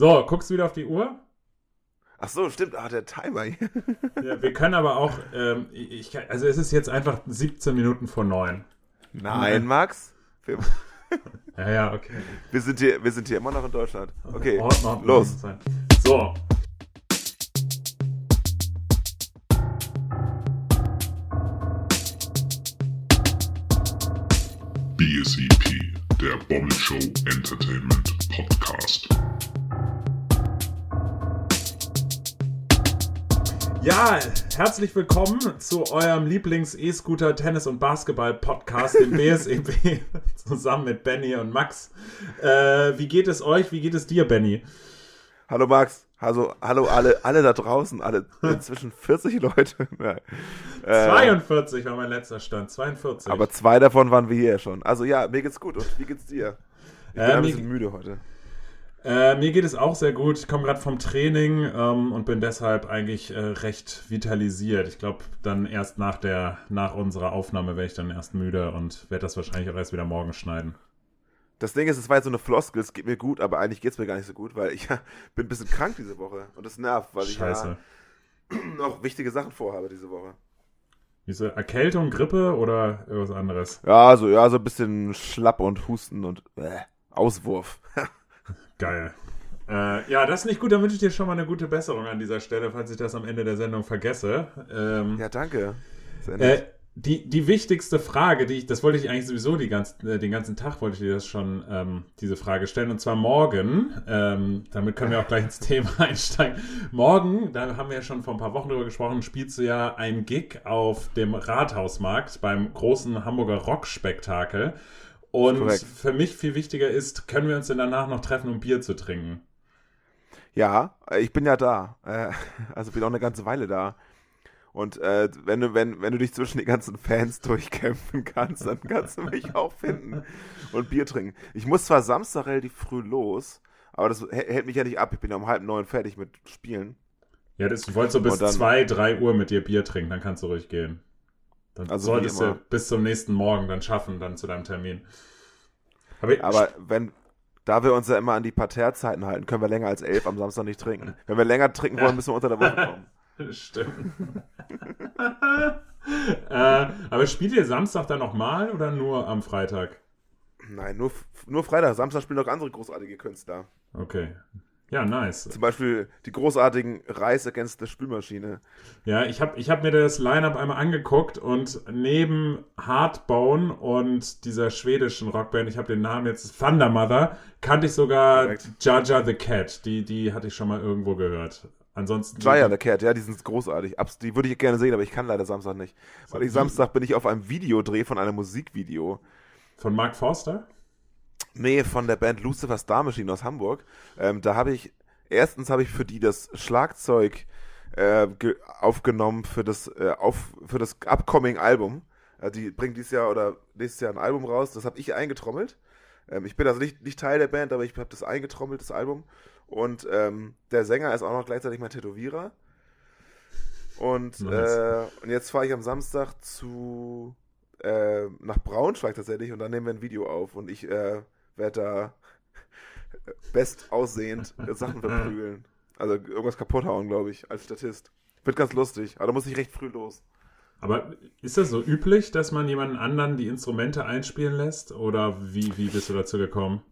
So, guckst du wieder auf die Uhr? Ach so, stimmt. Ah, der Timer hier. Ja, wir können aber auch, ähm, ich, also es ist jetzt einfach 17 Minuten vor 9. Nein, Max. Wir, Ja, ja, okay. wir, sind hier, wir sind hier immer noch in Deutschland. Okay, Ordnung, los. So. BSEP, der Bobble Show Entertainment Podcast. Ja, herzlich willkommen zu eurem Lieblings-E-Scooter, Tennis- und Basketball-Podcast, dem BSEB, zusammen mit Benny und Max. Äh, wie geht es euch? Wie geht es dir, Benny? hallo Max. Also, hallo alle, alle da draußen, alle inzwischen 40 Leute. Äh, 42 war mein letzter Stand, 42. aber zwei davon waren wir hier schon. Also ja, mir geht's gut. Und wie geht's dir? Ich bin Äh, ein bisschen müde heute. Äh, mir geht es auch sehr gut. Ich komme gerade vom Training ähm, und bin deshalb eigentlich äh, recht vitalisiert. Ich glaube, dann erst nach der, nach unserer Aufnahme werde ich dann erst müde und werde das wahrscheinlich auch erst wieder morgen schneiden. Das Ding ist, es war jetzt so eine Floskel, es geht mir gut, aber eigentlich geht's mir gar nicht so gut, weil ich ja, bin ein bisschen krank diese Woche. Und das nervt, weil ich Scheiße. ja noch wichtige Sachen vorhabe diese Woche. Diese Erkältung, Grippe oder irgendwas anderes? Ja, so, ja, so ein bisschen schlapp und husten und äh, Auswurf. Geil. Äh, ja, das ist nicht gut. Dann wünsche ich dir schon mal eine gute Besserung an dieser Stelle, falls ich das am Ende der Sendung vergesse. Ähm, ja, danke. Äh, die, die wichtigste Frage, die ich, das wollte ich eigentlich sowieso die ganzen, äh, den ganzen Tag wollte ich dir das schon ähm, diese Frage stellen und zwar morgen. Ähm, damit können wir auch gleich ins Thema einsteigen. Morgen, da haben wir ja schon vor ein paar Wochen drüber gesprochen, spielst du ja ein Gig auf dem Rathausmarkt beim großen Hamburger Rockspektakel. Und Korrekt. für mich viel wichtiger ist, können wir uns denn danach noch treffen, um Bier zu trinken? Ja, äh, ich bin ja da. Äh, also bin auch eine ganze Weile da. Und äh, wenn, du, wenn, wenn du dich zwischen den ganzen Fans durchkämpfen kannst, dann kannst du mich auch finden und Bier trinken. Ich muss zwar Samstag relativ früh los, aber das hä- hält mich ja nicht ab. Ich bin ja um halb neun fertig mit Spielen. Ja, das, ich wollte so bis dann- zwei, drei Uhr mit dir Bier trinken, dann kannst du ruhig gehen. Dann Also solltest du bis zum nächsten Morgen dann schaffen, dann zu deinem Termin. Aber, Aber wenn, da wir uns ja immer an die Parterrezeiten halten, können wir länger als elf am Samstag nicht trinken. Wenn wir länger trinken wollen, müssen wir unter der Woche kommen. Stimmt. äh, aber spielt ihr Samstag dann nochmal oder nur am Freitag? Nein, nur, nur Freitag. Samstag spielen noch andere großartige Künstler. Okay. Ja, nice. Zum Beispiel die großartigen Reis Against the Spülmaschine. Ja, ich habe ich hab mir das Line-Up einmal angeguckt und neben Hardbone und dieser schwedischen Rockband, ich habe den Namen jetzt, Thunder Mother, kannte ich sogar. Jaja the Cat. Die, die hatte ich schon mal irgendwo gehört. Ansonsten. Jaya the Cat, ja, die sind großartig. Die würde ich gerne sehen, aber ich kann leider Samstag nicht. Weil ich Samstag bin ich auf einem Videodreh von einem Musikvideo. Von Mark Forster? Nee, von der Band Lucifer Star Machine aus Hamburg. Ähm, da habe ich, erstens habe ich für die das Schlagzeug äh, ge- aufgenommen für das, äh, auf, für das upcoming Album. Äh, die bringt dieses Jahr oder nächstes Jahr ein Album raus. Das habe ich eingetrommelt. Ähm, ich bin also nicht, nicht Teil der Band, aber ich habe das eingetrommelt, das Album. Und ähm, der Sänger ist auch noch gleichzeitig mein Tätowierer. Und, Nice. äh, und jetzt fahre ich am Samstag zu äh, nach Braunschweig tatsächlich und dann nehmen wir ein Video auf und ich äh, da best aussehend Sachen verprügeln. Also irgendwas kaputt hauen, glaube ich, als Statist. Wird ganz lustig, aber da muss ich recht früh los. Aber ist das so üblich, dass man jemanden anderen die Instrumente einspielen lässt? Oder wie, wie bist du dazu gekommen?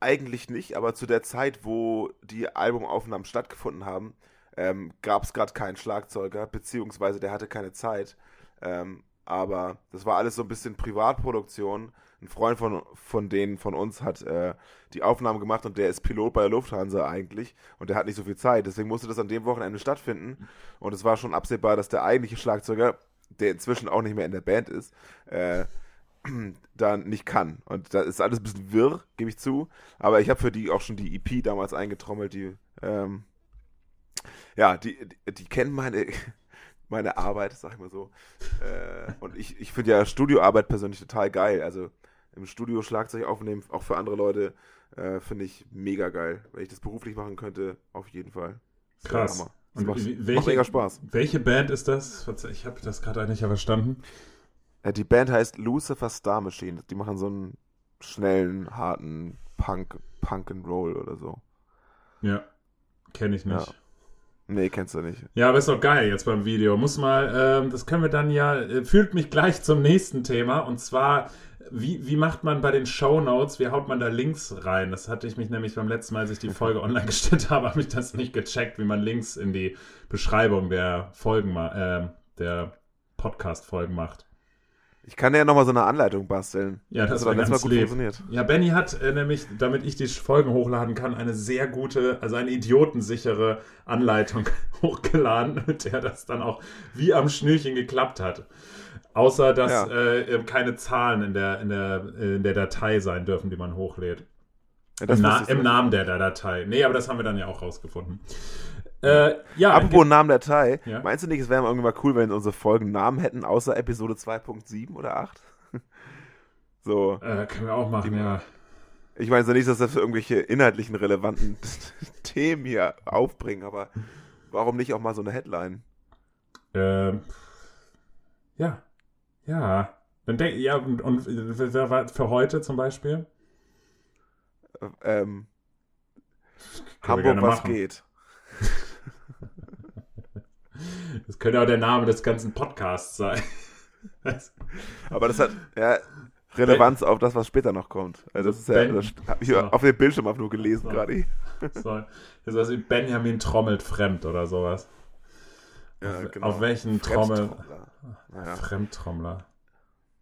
Eigentlich nicht, aber zu der Zeit, wo die Albumaufnahmen stattgefunden haben, ähm, gab es gerade keinen Schlagzeuger, beziehungsweise der hatte keine Zeit. Ähm, aber das war alles so ein bisschen Privatproduktion. Ein Freund von, von denen von uns hat äh, die Aufnahmen gemacht und der ist Pilot bei der Lufthansa eigentlich und der hat nicht so viel Zeit. Deswegen musste das an dem Wochenende stattfinden und es war schon absehbar, dass der eigentliche Schlagzeuger, der inzwischen auch nicht mehr in der Band ist, äh, dann nicht kann. Und da ist alles ein bisschen wirr, gebe ich zu. Aber ich habe für die auch schon die EP damals eingetrommelt, die, ähm, ja, die, die, die kennen meine, meine Arbeit, sag ich mal so. Äh, und ich, ich finde ja Studioarbeit persönlich total geil. Also im Studio Schlagzeug aufnehmen, auch für andere Leute, äh, finde ich mega geil. Wenn ich das beruflich machen könnte, auf jeden Fall. Das Krass. Hammer. Das Und macht, wie- macht welche- mega Spaß. Welche Band ist das? Ich habe das gerade nicht verstanden. Äh, die Band heißt Lucifer Star Machine. Die machen so einen schnellen, harten Punk, Punk and Roll oder so. Ja. Kenne ich nicht. Ja. Nee, kennst du nicht. Ja, aber ist doch geil jetzt beim Video. Muss mal, ähm, das können wir dann ja, äh, führt mich gleich zum nächsten Thema und zwar, wie, wie macht man bei den Show Notes, wie haut man da Links rein? Das hatte ich mich nämlich beim letzten Mal, als ich die Folge online gestellt habe, habe ich das nicht gecheckt, wie man Links in die Beschreibung der Folgen, äh, der Podcast-Folgen macht. Ich kann ja nochmal so eine Anleitung basteln. Ja, das hat war doch letztes ganz Mal gut lieb. funktioniert. Ja, Benny hat äh, nämlich, damit ich die Folgen hochladen kann, eine sehr gute, also eine idiotensichere Anleitung hochgeladen, mit der das dann auch wie am Schnürchen geklappt hat. Außer, dass Ja. äh, keine Zahlen in der, in, der, in der Datei sein dürfen, die man hochlädt. Ja, Im, Na Im. Namen der, der Datei. Nee, aber das haben wir dann ja auch rausgefunden. Äh, ja, Apropos Namen der Datei, Ja. meinst du nicht, es wäre irgendwie mal cool, wenn unsere Folgen Namen hätten, außer Episode 2.7 oder 8? so. äh, können wir auch machen, ja. Ich meine so nicht, dass das für irgendwelche inhaltlichen relevanten Themen hier aufbringen, aber warum nicht auch mal so eine Headline? Ähm, ja. Ja. Dann denk, ja, und, und wer war für heute zum Beispiel? Äh, Ähm, Hamburg, was machen. geht? Das könnte auch der Name des ganzen Podcasts sein. Aber das hat ja Relevanz auf das, was später noch kommt. Also das ist ja, das habe ich So. auf dem Bildschirm auch nur gelesen So. gerade. so, das ist was wie Benjamin trommelt fremd oder sowas. Ja, auf, genau. auf welchen Trommel? Fremdtrommler. Naja. Fremdtrommler.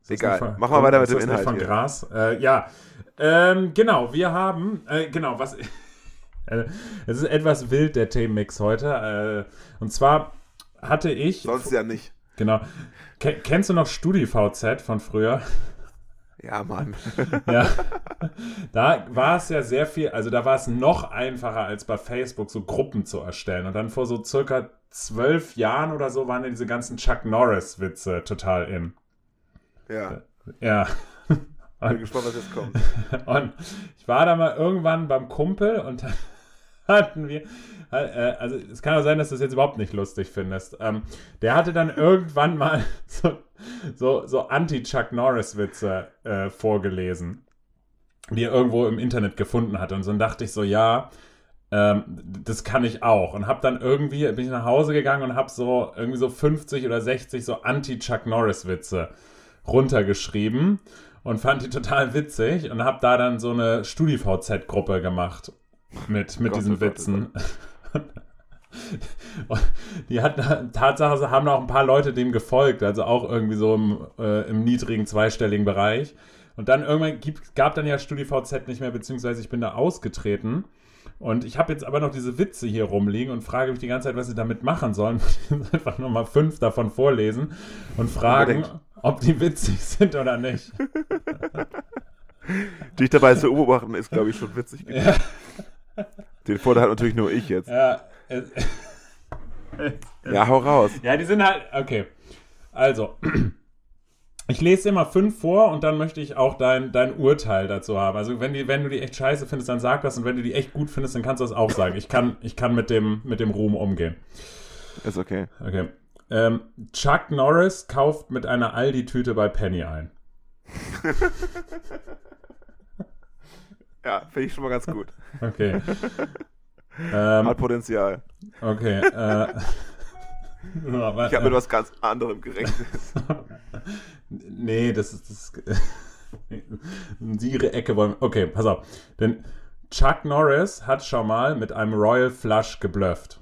Egal. nicht von- Mach mal weiter mit dem Inhalt von hier. Gras. Äh, ja, ähm, genau, wir haben, äh, genau, was, äh, es ist etwas wild, der Themenmix heute. Äh, und zwar hatte ich, Sonst ja nicht. genau, ke kennst du noch StudiVZ von früher? Ja, Mann. Ja, da war es ja sehr viel, also da war es noch einfacher als bei Facebook, so Gruppen zu erstellen. Und dann vor so circa zwölf Jahren oder so waren ja diese ganzen Chuck Norris-Witze total in. Ja. Ja. Bin gespannt, was jetzt kommt. Und ich war da mal irgendwann beim Kumpel und dann hatten wir, äh, also es kann auch sein, dass du es jetzt überhaupt nicht lustig findest. Ähm, der hatte dann irgendwann mal so, so, so Anti-Chuck Norris-Witze äh, vorgelesen, die er irgendwo im Internet gefunden hatte. Und so dann dachte ich so, ja, ähm, das kann ich auch. Und hab dann irgendwie, bin ich nach Hause gegangen und hab so irgendwie so 50 oder 60 so Anti-Chuck Norris-Witze runtergeschrieben und fand die total witzig und habe da dann so eine StudiVZ-Gruppe gemacht mit, mit Gott, diesen Witzen. Die hatten, Tatsache haben auch ein paar Leute dem gefolgt, also auch irgendwie so im, äh, im niedrigen zweistelligen Bereich. Und dann irgendwann gibt, gab dann ja StudiVZ nicht mehr, beziehungsweise ich bin da ausgetreten. Und ich habe jetzt aber noch diese Witze hier rumliegen und frage mich die ganze Zeit, was sie damit machen sollen. Ich muss einfach nochmal fünf davon vorlesen und fragen, ob die witzig sind oder nicht. Dich dabei zu beobachten, ist, glaube ich, schon witzig. Ja, Den Vorteil hat natürlich nur ich jetzt. ja, äh, Ja, hau raus. ja, die sind halt, okay. Also, ich lese immer fünf vor und dann möchte ich auch dein, dein Urteil dazu haben. Also, wenn, die, wenn du die echt scheiße findest, dann sag das und wenn du die echt gut findest, dann kannst du das auch sagen. Ich kann, ich kann mit, dem, mit dem Ruhm umgehen. Ist okay. Okay. Ähm, Chuck Norris kauft mit einer Aldi-Tüte bei Penny ein. Ja, finde ich schon mal ganz gut. Okay. ähm, Hat Potenzial. okay. Äh, Ich habe mit was ganz anderem gerechnet. Nee, das ist das. Sie ihre Ecke wollen. Okay, pass auf. Denn Chuck Norris hat schon mal mit einem Royal Flush geblufft.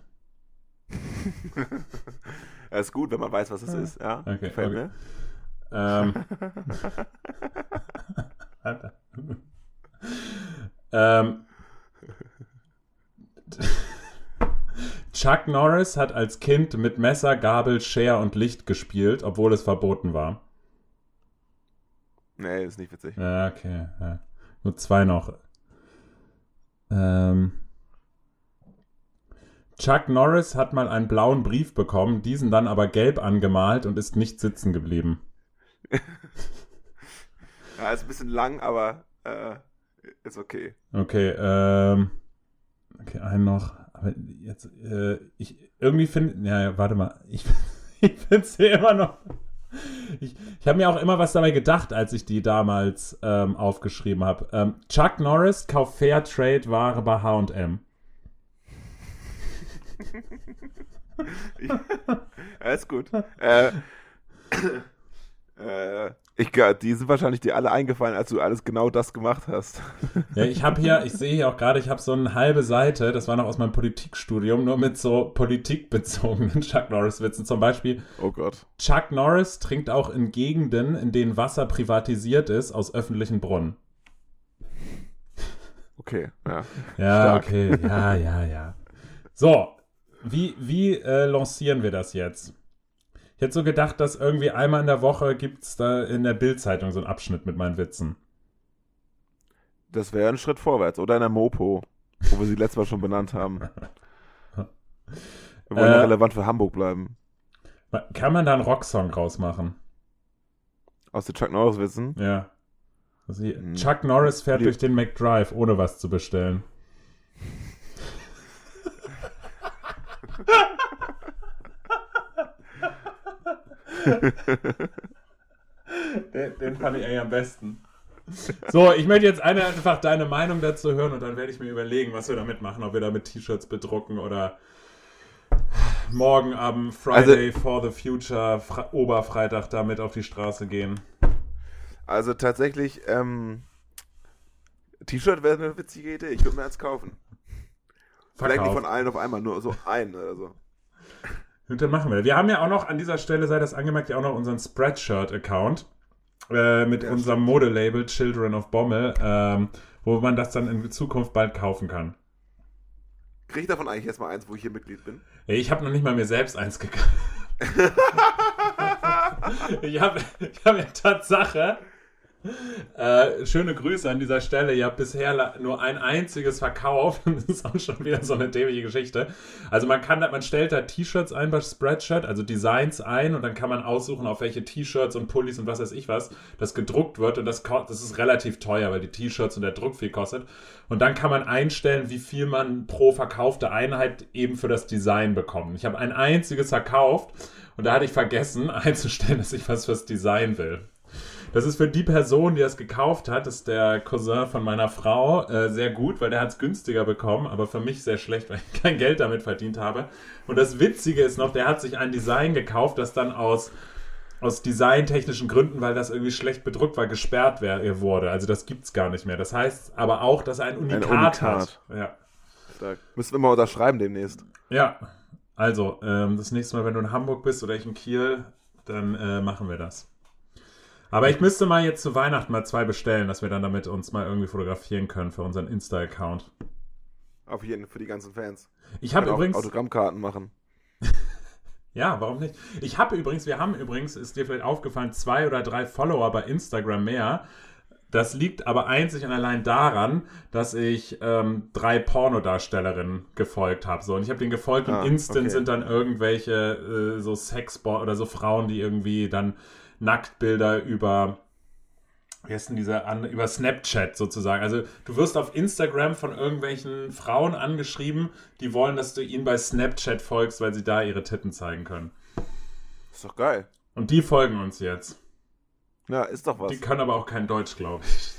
Ja, ist gut, wenn man weiß, was es ist. Ja, Okay, gefällt okay. mir. Ähm, ähm, Chuck Norris hat als Kind mit Messer, Gabel, Schere und Licht gespielt, obwohl es verboten war. Nee, ist nicht witzig. Ja, okay. Ja. Nur zwei noch. Ähm, Chuck Norris hat mal einen blauen Brief bekommen, diesen dann aber gelb angemalt und ist nicht sitzen geblieben. Ja, ist ein bisschen lang, aber äh, ist okay. Okay, ähm. Okay, einen noch. Aber jetzt, äh, ich irgendwie finde. Ja, ja, warte mal. Ich, ich finde es hier immer noch. Ich, ich habe mir auch immer was dabei gedacht, als ich die damals ähm, aufgeschrieben habe. Ähm, Chuck Norris kauft Fairtrade-Ware bei HM. ist gut. Äh, äh, ich, die sind wahrscheinlich dir alle eingefallen, als du alles genau das gemacht hast. Ja, ich habe hier, ich sehe hier auch gerade, ich habe so eine halbe Seite, das war noch aus meinem Politikstudium, nur mit so politikbezogenen Chuck Norris-Witzen. Zum Beispiel, Oh Gott. Chuck Norris trinkt auch in Gegenden, in denen Wasser privatisiert ist, aus öffentlichen Brunnen. Okay, ja. Ja, Stark. okay, ja, ja, ja. So, wie, wie äh, lancieren wir das jetzt? Ich hätte so gedacht, dass irgendwie einmal in der Woche gibt es da in der Bildzeitung so einen Abschnitt mit meinen Witzen. Das wäre ein Schritt vorwärts. Oder in der Mopo, wo wir sie letztes Mal schon benannt haben. Wir wollen ja Äh, relevant für Hamburg bleiben. Kann man da einen Rocksong rausmachen? Aus den Chuck Norris Witzen. Ja. Also Hm. Chuck Norris fährt Lieb- durch den McDrive, ohne was zu bestellen. den, den fand ich eigentlich am besten. So, ich möchte jetzt eine, einfach deine Meinung dazu hören und dann werde ich mir überlegen, was wir damit machen, ob wir damit T-Shirts bedrucken oder morgen am Friday for the Future, Fra Oberfreitag damit auf die Straße gehen. Also tatsächlich, ähm, T-Shirt wäre eine witzige Idee. Ich würde mir eins kaufen. Vielleicht nicht von allen auf einmal, nur so einen oder so. Dann machen wir. Wir haben ja auch noch an dieser Stelle, sei das angemerkt, ja auch noch unseren Spreadshirt-Account äh, mit Ja, unserem Modelabel Children of Bommel, ähm, wo man das dann in Zukunft bald kaufen kann. Kriege ich davon eigentlich erstmal eins, wo ich hier Mitglied bin? Ich habe noch nicht mal mir selbst eins gekauft. ich habe ich hab ja Tatsache. Äh, schöne Grüße an dieser Stelle. Ihr habt bisher nur ein einziges verkauft. Das ist auch schon wieder so eine dämliche Geschichte. Also man kann, man stellt da T-Shirts ein bei Spreadshirt, also Designs ein und dann kann man aussuchen, auf welche T-Shirts und Pullis und was weiß ich was das gedruckt wird und das, das ist relativ teuer, weil die T-Shirts und der Druck viel kostet. Und dann kann man einstellen, wie viel man pro verkaufte Einheit eben für das Design bekommt. Ich habe ein einziges verkauft und da hatte ich vergessen einzustellen, dass ich was fürs Design will. Das ist für die Person, die das gekauft hat, ist der Cousin von meiner Frau äh, sehr gut, weil der hat es günstiger bekommen, aber für mich sehr schlecht, weil ich kein Geld damit verdient habe. Und das Witzige ist noch, der hat sich ein Design gekauft, das dann aus, aus designtechnischen Gründen, weil das irgendwie schlecht bedruckt war, gesperrt wär, wurde. Also das gibt's gar nicht mehr. Das heißt aber auch, dass er ein Unikat, Unikat. hat. Ja. Stark. Müssen wir mal unterschreiben demnächst. Ja, also ähm, das nächste Mal, wenn du in Hamburg bist oder ich in Kiel, dann äh, machen wir das. Aber ich müsste mal jetzt zu Weihnachten mal zwei bestellen, dass wir dann damit uns mal irgendwie fotografieren können für unseren Insta-Account. Auf jeden für die ganzen Fans. Ich habe übrigens, Autogrammkarten machen. ja, warum nicht? Ich habe übrigens, wir haben übrigens, ist dir vielleicht aufgefallen, zwei oder drei Follower bei Instagram mehr. Das liegt aber einzig und allein daran, dass ich ähm, drei Pornodarstellerinnen gefolgt habe. So, und ich habe den gefolgt und Ah, instant okay. sind dann irgendwelche äh, so Sexbot oder so Frauen, die irgendwie dann Nacktbilder über wie heißt denn dieser an, über Snapchat sozusagen. Also du wirst auf Instagram von irgendwelchen Frauen angeschrieben, die wollen, dass du ihnen bei Snapchat folgst, weil sie da ihre Titten zeigen können. Ist doch geil. Und die folgen uns jetzt. Ja, ist doch was. Die können aber auch kein Deutsch, glaube ich.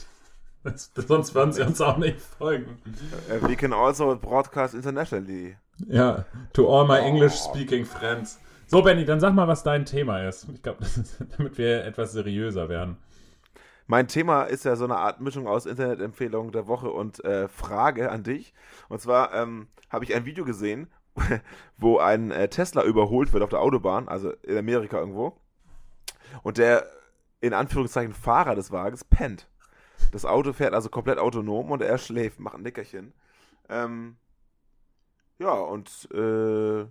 Das, sonst würden sie uns auch nicht folgen. Äh, we can also broadcast internationally. Ja, to all my English-speaking friends. So, Benny, dann sag mal, was dein Thema ist. Ich glaube, damit wir etwas seriöser werden. Mein Thema ist ja so eine Art Mischung aus Internetempfehlung der Woche und äh, Frage an dich. Und zwar ähm, habe ich ein Video gesehen, wo ein äh, Tesla überholt wird auf der Autobahn, also in Amerika irgendwo. Und der in Anführungszeichen Fahrer des Wagens pennt. Das Auto fährt also komplett autonom und er schläft, macht ein Nickerchen. Ähm, ja, und äh,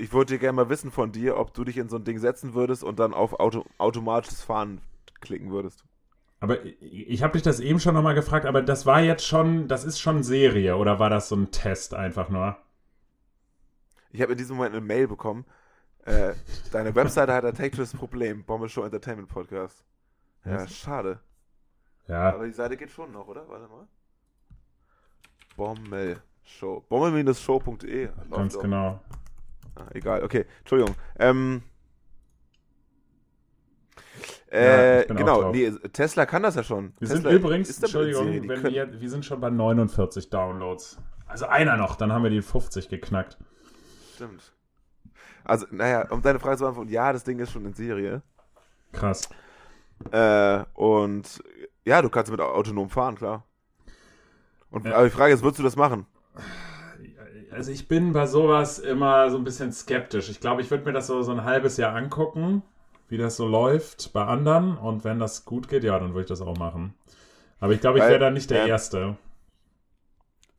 ich wollte gerne mal wissen von dir, ob du dich in so ein Ding setzen würdest und dann auf Auto automatisches Fahren klicken würdest. Aber ich, habe dich das eben schon nochmal gefragt, aber das war jetzt schon, das ist schon Serie oder war das so ein Test einfach nur? Ich habe in diesem Moment eine Mail bekommen. Äh, deine Webseite hat ein technisches Problem. Bombe Show Entertainment Podcast. Ja, Was? schade. Ja, Aber die Seite geht schon noch, oder? Warte mal. Bommel Show. Bommel-show.de. Ganz genau. Ah, egal, okay. Entschuldigung. Ähm, Ja, äh, auch genau, nee, Tesla kann das ja schon. Wir Tesla sind übrigens, Entschuldigung, wir, wir sind schon bei 49 Downloads. Also einer noch, dann haben wir die 50 geknackt. stimmt. Also, naja, um deine Frage zu beantworten, ja, das Ding ist schon in Serie. Krass. Äh, und ja, du kannst mit autonom fahren, klar. Und Ja. aber die Frage ist, würdest du das machen? Also ich bin bei sowas immer so ein bisschen skeptisch. Ich glaube, ich würde mir das so, so ein halbes Jahr angucken, wie das so läuft bei anderen. Und wenn das gut geht, ja, dann würde ich das auch machen. Aber ich glaube, ich wäre da nicht der ähm, Erste.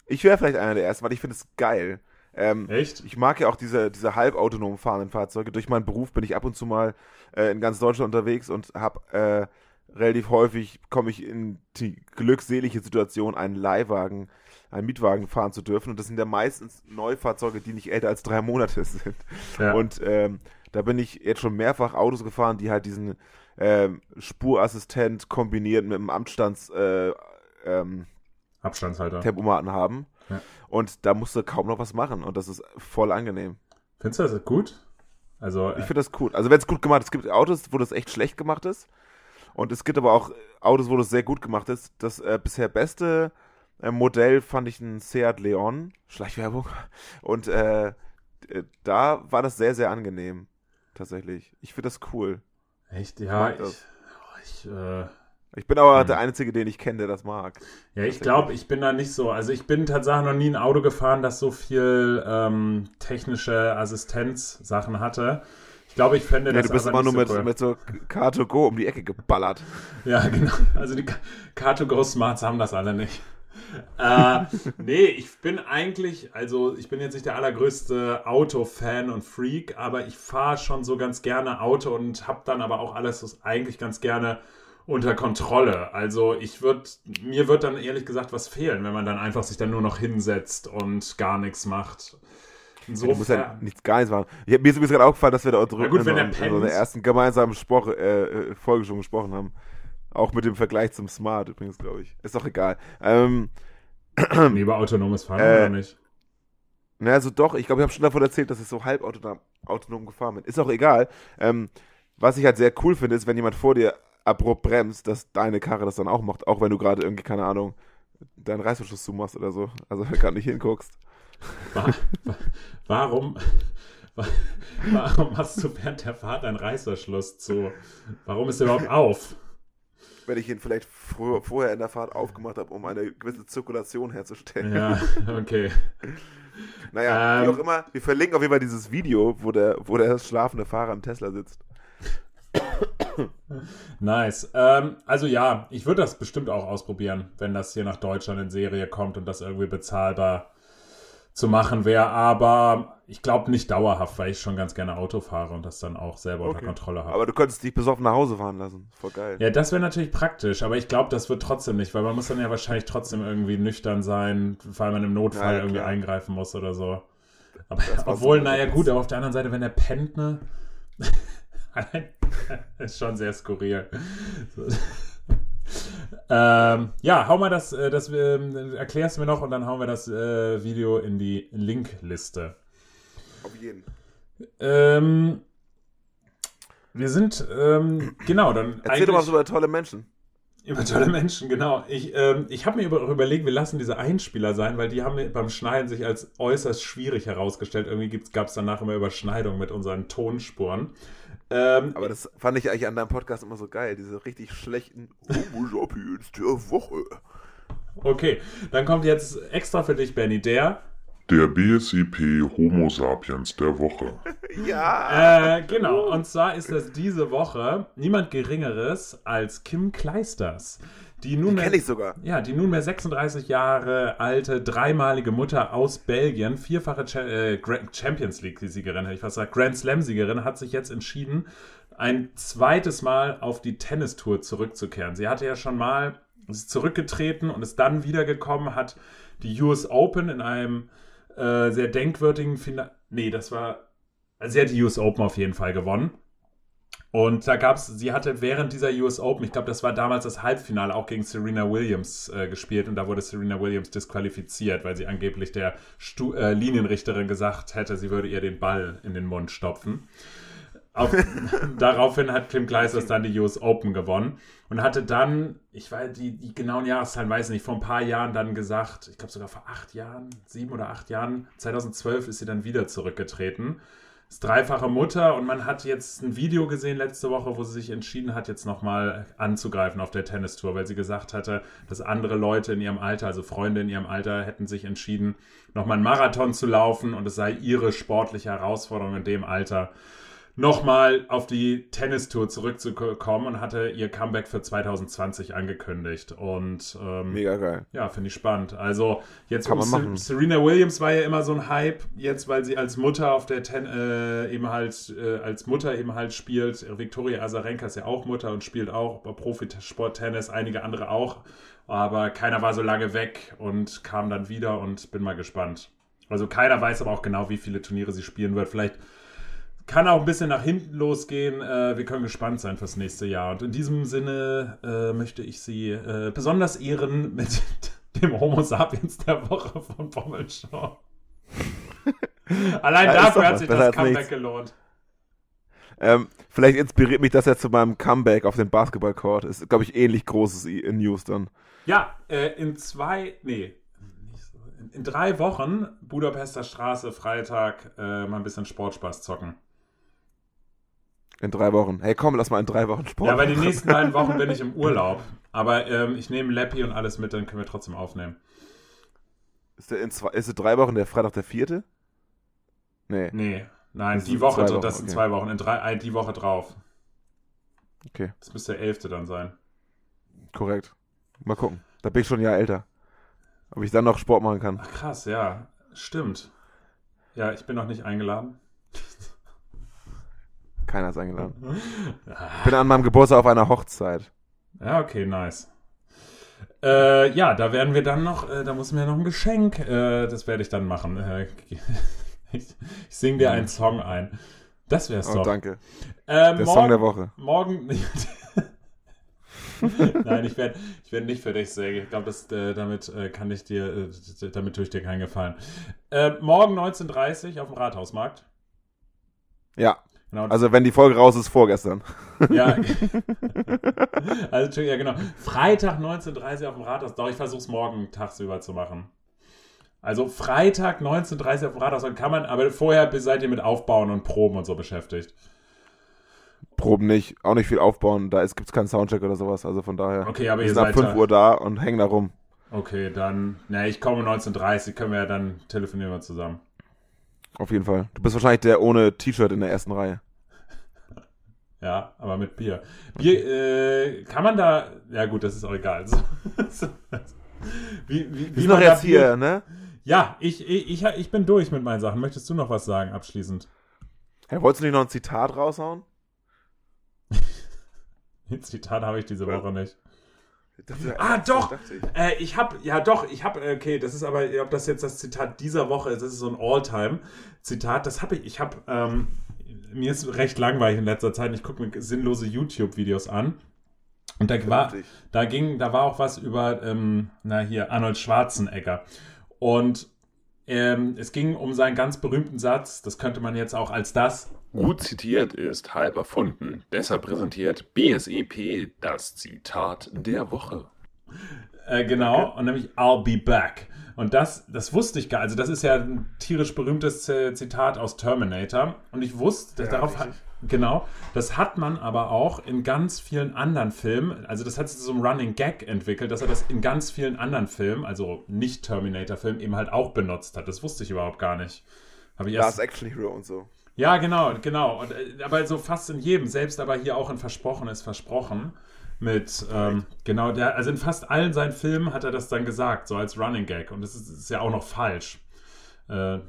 Ich wäre vielleicht einer der ersten, weil ich finde es geil. Ähm, Echt? ich mag ja auch diese, diese halbautonom fahrenden Fahrzeuge. Durch meinen Beruf bin ich ab und zu mal äh, in ganz Deutschland unterwegs und habe äh, relativ häufig komme ich in die glückselige Situation, einen Leihwagen, einen Mietwagen fahren zu dürfen. Und das sind ja meistens Neufahrzeuge, die nicht älter als drei Monate sind. Ja. Und ähm, da bin ich jetzt schon mehrfach Autos gefahren, die halt diesen ähm, Spurassistent kombiniert mit einem Amtsstands äh, ähm, Abstandshalter. Tempomaten haben. Ja. Und da musst du kaum noch was machen. Und das ist voll angenehm. Findest du das gut? Also, Ich äh, finde das cool. Also wenn es gut gemacht ist, es gibt Autos, wo das echt schlecht gemacht ist. Und es gibt aber auch Autos, wo das sehr gut gemacht ist. Das äh, bisher beste äh, Modell fand ich ein Seat Leon. Schleichwerbung. Und äh, äh, da war das sehr, sehr angenehm. Tatsächlich. Ich finde das cool. echt, ja, ich, das. oh, ich, äh, Ich bin aber Hm. der Einzige, den ich kenne, der das mag. ja, ich glaube, ich bin da nicht so. Also ich bin tatsächlich noch nie ein Auto gefahren, das so viel ähm, technische Assistenzsachen hatte. Ich glaube, ich fände Ja, das du bist immer nur so mit, cool. mit so Car Go um die Ecke geballert. Ja, genau. Also die Car2Go Smarts haben das alle nicht. äh, nee, ich bin eigentlich, also ich bin jetzt nicht der allergrößte Auto-Fan und Freak, aber ich fahre schon so ganz gerne Auto und habe dann aber auch alles so eigentlich ganz gerne unter Kontrolle. Also ich würde, mir wird dann ehrlich gesagt was fehlen, wenn man dann einfach sich dann nur noch hinsetzt und gar nichts macht. Du musst ja Insofern, nichts, gar nichts machen. Ich, mir ist übrigens gerade aufgefallen, dass wir da drüben gut, in, der in, unserer ersten gemeinsamen Spruch, äh, äh, Folge schon gesprochen haben. Auch mit dem Vergleich zum Smart übrigens, glaube ich. Ist doch egal. Ähm, nee, über autonomes Fahren Äh, oder nicht? na, also doch, ich glaube, ich habe schon davon erzählt, dass ich so halb autonom, autonom gefahren bin. Ist auch egal. Ähm, was ich halt sehr cool finde, ist, wenn jemand vor dir abrupt bremst, dass deine Karre das dann auch macht, auch wenn du gerade irgendwie, keine Ahnung, deinen Reißverschluss zumachst oder so. Also wenn du gerade nicht hinguckst. Wa- wa- Warum, wa- warum hast du während der Fahrt einen Reißverschluss zu? Warum ist er überhaupt auf? Wenn ich ihn vielleicht früher, vorher in der Fahrt aufgemacht habe, um eine gewisse Zirkulation herzustellen. Ja, okay. Naja, wie Ähm. auch immer, wir verlinken auf jeden Fall dieses Video, wo der, wo der schlafende Fahrer im Tesla sitzt. Nice. Ähm, also ja, ich würde das bestimmt auch ausprobieren, wenn das hier nach Deutschland in Serie kommt und das irgendwie bezahlbar zu machen wäre. Aber ich glaube nicht dauerhaft, weil ich schon ganz gerne Auto fahre und das dann auch selber unter Okay. Kontrolle habe. Aber du könntest dich besoffen nach Hause fahren lassen. Voll geil. Ja, das wäre natürlich praktisch, aber ich glaube, das wird trotzdem nicht, weil man muss dann ja wahrscheinlich trotzdem irgendwie nüchtern sein, weil man im Notfall Ja, ja, irgendwie eingreifen muss oder so. Aber obwohl, so naja gut. gut, aber auf der anderen Seite, wenn der pennt, ne? ist schon sehr skurril. Ähm, ja, hau mal das, äh, das ähm, erklärst du mir noch und dann hauen wir das äh, Video in die Linkliste. Auf jeden. Ähm, wir sind, ähm, genau, dann Erzähl doch mal so über tolle Menschen. Über tolle Menschen, genau. Ich, ähm, ich habe mir über, überlegt, wir lassen diese Einspieler sein, weil die haben beim Schneiden sich als äußerst schwierig herausgestellt. Irgendwie gab es danach immer Überschneidungen mit unseren Tonspuren. Ähm, Aber das fand ich eigentlich an deinem Podcast immer so geil. Diese richtig schlechten Homo Sapiens der Woche. okay, dann kommt jetzt extra für dich, Benny, der. Der BSIP Homo Sapiens der Woche. Ja. Äh, genau, und zwar ist das diese Woche niemand Geringeres als Kim Kleisters. Die nunmehr, Kenn ich sogar. Ja, die nunmehr 36 Jahre alte, dreimalige Mutter aus Belgien, vierfache Cha äh, Champions League-Siegerin, hätte ich fast gesagt, Grand Slam-Siegerin, hat sich jetzt entschieden, ein zweites Mal auf die Tennistour zurückzukehren. Sie hatte ja schon mal, ist zurückgetreten und ist dann wiedergekommen, hat die US Open in einem äh, sehr denkwürdigen Finale. Nee, das war. Also sie hat die US Open auf jeden Fall gewonnen. Und da gab es, sie hatte während dieser US Open, ich glaube, das war damals das Halbfinale, auch gegen Serena Williams äh, gespielt und da wurde Serena Williams disqualifiziert, weil sie angeblich der Stu äh, Linienrichterin gesagt hätte, sie würde ihr den Ball in den Mund stopfen. Auf, daraufhin hat Kim Kleisters dann die US Open gewonnen und hatte dann, ich weiß, die, die genauen Jahreszahlen weiß ich nicht, vor ein paar Jahren dann gesagt, ich glaube sogar vor acht Jahren, sieben oder acht Jahren, 2012 ist sie dann wieder zurückgetreten. Ist dreifache Mutter und man hat jetzt ein Video gesehen letzte Woche, wo sie sich entschieden hat, jetzt nochmal anzugreifen auf der Tennistour, weil sie gesagt hatte, dass andere Leute in ihrem Alter, also Freunde in ihrem Alter, hätten sich entschieden, nochmal einen Marathon zu laufen und es sei ihre sportliche Herausforderung in dem Alter nochmal auf die Tennistour zurückzukommen und hatte ihr Comeback für 2020 angekündigt. Und ähm, Mega geil. Ja, finde ich spannend. Also jetzt Kann man machen. Serena Williams war ja immer so ein Hype, jetzt weil sie als Mutter auf der Ten äh, eben halt äh, als Mutter eben halt spielt. Viktoria Azarenka ist ja auch Mutter und spielt auch Profisport-Tennis, einige andere auch. Aber keiner war so lange weg und kam dann wieder und bin mal gespannt. Also keiner weiß aber auch genau, wie viele Turniere sie spielen wird. Vielleicht kann auch ein bisschen nach hinten losgehen. Äh, wir können gespannt sein fürs nächste Jahr. Und in diesem Sinne äh, möchte ich Sie äh, besonders ehren mit dem Homo sapiens der Woche von Pommelshow. Allein Ja, dafür hat sich das Comeback nichts. gelohnt. Ähm, vielleicht inspiriert mich das ja zu meinem Comeback auf den Basketballcourt. Ist, glaube ich, ähnlich großes News dann. Ja, äh, in zwei, nee, nicht so, in, in drei Wochen Budapester Straße, Freitag, äh, mal ein bisschen Sportspaß zocken. In drei Wochen. Hey, komm, lass mal in drei Wochen Sport. Ja, weil die nächsten beiden Wochen bin ich im Urlaub. Aber ähm, ich nehme Leppi und alles mit, dann können wir trotzdem aufnehmen. Ist, der in zwei, ist in drei Wochen der Freitag der vierte? Nee. Nee, nein, Das die Woche, Wochen, das sind okay. zwei Wochen, in drei, äh, die Woche drauf. Okay, Das müsste der elfte dann sein. korrekt. Mal gucken. Da bin ich schon ein Jahr älter. Ob ich dann noch Sport machen kann. Ach krass, ja, stimmt. Ja, ich bin noch nicht eingeladen. Keiner ist eingeladen. Ich bin an meinem Geburtstag auf einer Hochzeit. Ja, okay, nice. Äh, ja, da werden wir dann noch, äh, da muss mir noch ein Geschenk, äh, das werde ich dann machen. Äh, ich ich singe dir einen Song ein. Das wär's Oh, doch. danke. Äh, Der morgen, Song der Woche. Morgen. Nein, ich werde ich werd nicht für dich singen. Ich glaube, äh, damit äh, kann ich dir, äh, damit tue ich dir keinen Gefallen. Äh, morgen 19.30 Uhr auf dem Rathausmarkt. Ja, Genau, also wenn die Folge raus ist, vorgestern. ja. also, ja, genau. Freitag 19.30 Uhr auf dem Rathaus. Doch, ich versuche es morgen tagsüber zu machen. Also Freitag 19.30 Uhr auf dem Rathaus, dann kann man, aber vorher seid ihr mit Aufbauen und Proben und so beschäftigt. Proben nicht, auch nicht viel aufbauen. Da gibt es keinen Soundcheck oder sowas. Also von daher. Okay, aber ihr sind ab seid 5 da. Uhr da und hängen da rum. Okay, dann, na, ich komme 19.30 Uhr, können wir ja dann telefonieren wir zusammen. Auf jeden Fall. Du bist wahrscheinlich der ohne T-Shirt in der ersten Reihe. Ja, aber mit Bier. Bier, äh, kann man da, ja gut, das ist auch egal. Wie, wie, wie da jetzt Bier- hier, ne? Ja, ich, ich, ich, ich bin durch mit meinen Sachen. Möchtest du noch was sagen abschließend? Hey, wolltest du nicht noch ein Zitat raushauen? Ein Zitat habe ich diese. Woche nicht. Dachte, Ah, doch! ich. Äh, ich habe, ja doch, ich habe, okay, das ist aber, ob das jetzt das Zitat dieser Woche ist, das ist so ein All-Time-Zitat, das habe ich, ich habe, ähm, mir ist recht langweilig in letzter Zeit, ich gucke mir sinnlose YouTube-Videos an. Und da war, da ging, da war auch was über, ähm, na hier, Arnold Schwarzenegger. Und ähm, es ging um seinen ganz berühmten Satz, das könnte man jetzt auch als das Gut zitiert ist halb erfunden. Deshalb präsentiert BSEP das Zitat der Woche. Äh, genau, und nämlich I'll be back. Und das, das wusste ich gar Also, das ist ja ein tierisch berühmtes äh, Zitat aus Terminator. Und ich wusste, Ja, darauf hat, genau, das hat man aber auch in ganz vielen anderen Filmen. Also, das hat sich so ein Running Gag entwickelt, dass er das in ganz vielen anderen Filmen, also nicht Terminator-Filmen, eben halt auch benutzt hat. Das wusste ich überhaupt gar nicht. Habe ich erst. Last Action Hero und so. Ja, genau, genau. Und, äh, aber so fast in jedem, selbst aber hier auch in Versprochen ist Versprochen. Mit, ähm, genau, der, also in fast allen seinen Filmen hat er das dann gesagt, so als Running Gag. Und das ist, ist ja auch noch falsch. Äh,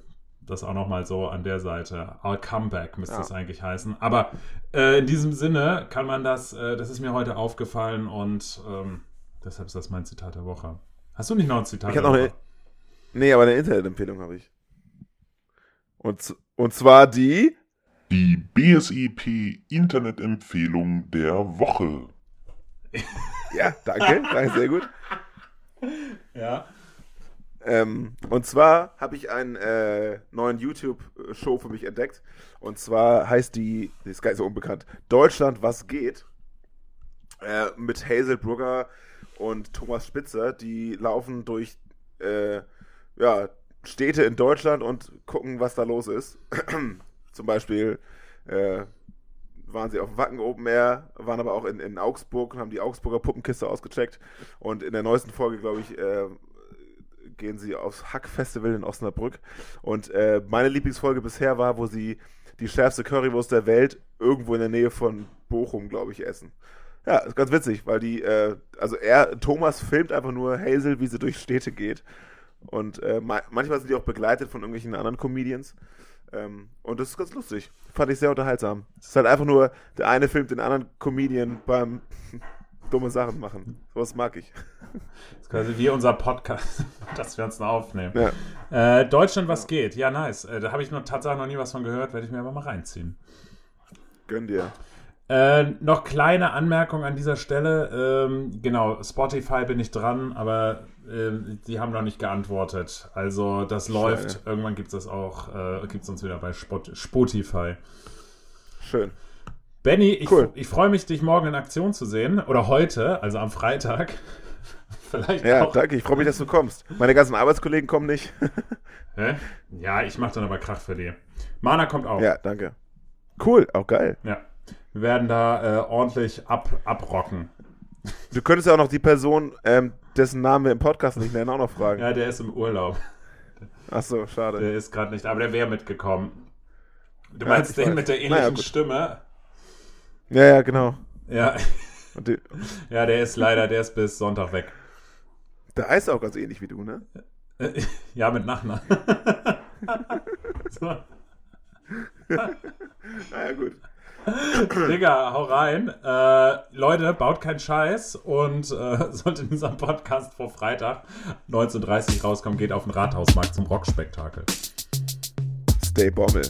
das auch nochmal so an der Seite. I'll come back müsste Ja. es eigentlich heißen. Aber äh, in diesem Sinne kann man das, äh, das ist mir heute aufgefallen und ähm, deshalb ist das mein Zitat der Woche. Hast du nicht noch ein Zitat Ich hab der noch eine- Nee, aber eine Internetempfehlung habe ich. Und, und zwar die. Die BSEP Internetempfehlung der Woche. Ja, danke, danke, sehr gut. Ja. Ähm, und zwar habe ich einen äh, neuen YouTube-Show für mich entdeckt. Und zwar heißt die, die ist gar nicht so unbekannt, Deutschland, was geht? Äh, mit Hazel Brugger und Thomas Spitzer. Die laufen durch äh, ja, Städte in Deutschland und gucken, was da los ist. Zum Beispiel äh, waren sie auf dem Wacken Open Air, waren aber auch in, in Augsburg und haben die Augsburger Puppenkiste ausgecheckt. Und in der neuesten Folge, glaube ich, äh, gehen sie aufs Hack-Festival in Osnabrück. Und äh, meine Lieblingsfolge bisher war, wo sie die schärfste Currywurst der Welt irgendwo in der Nähe von Bochum, glaube ich, essen. Ja, ist ganz witzig, weil die, äh, also er, Thomas filmt einfach nur Hazel, wie sie durch Städte geht. Und äh, ma manchmal sind die auch begleitet von irgendwelchen anderen Comedians. Ähm, und das ist ganz lustig. Fand ich sehr unterhaltsam. Es ist halt einfach nur, der eine filmt den anderen Comedian beim dumme Sachen machen. Sowas mag ich. Das ist quasi wie unser Podcast, dass wir uns noch aufnehmen. Ja. Äh, Deutschland, was geht? Ja, nice. Äh, da habe ich nur tatsächlich noch nie was von gehört, werde ich mir aber mal reinziehen. Gönn dir. Äh, noch kleine Anmerkung an dieser Stelle. Ähm, genau, Spotify bin ich dran, aber ähm, die haben noch nicht geantwortet. Also das läuft. Schade. Irgendwann gibt es das auch, äh, gibt es uns wieder bei Spot Spotify. Schön. Benny, ich, Cool. ich freue mich, dich morgen in Aktion zu sehen. Oder heute, also am Freitag. Vielleicht Ja, auch. danke. Ich freue mich, dass du kommst. Meine ganzen Arbeitskollegen kommen nicht. Hä? Ja, ich mache dann aber Krach für die. Mana kommt auch. ja, danke. Cool, auch geil. Ja. Wir werden da äh, ordentlich ab, abrocken. Du könntest ja auch noch die Person, ähm, dessen Namen wir im Podcast nicht nennen, auch noch fragen. Ja, der ist im Urlaub. Ach so, schade. Der ist gerade nicht, aber der wäre mitgekommen. Du Ja, meinst ich den weiß. mit der Naja, ähnlichen gut. Stimme? Ja, ja, genau. Ja. Die, ja, der ist leider, der ist bis Sonntag weg. der heißt auch ganz ähnlich wie du, ne? Ja, mit Nachnamen. so. Naja, gut. Digga, hau rein. Äh, Leute, baut keinen Scheiß und äh, sollte dieser Podcast vor Freitag 19.30 Uhr rauskommen, geht auf den Rathausmarkt zum Rockspektakel. Stay Bommel.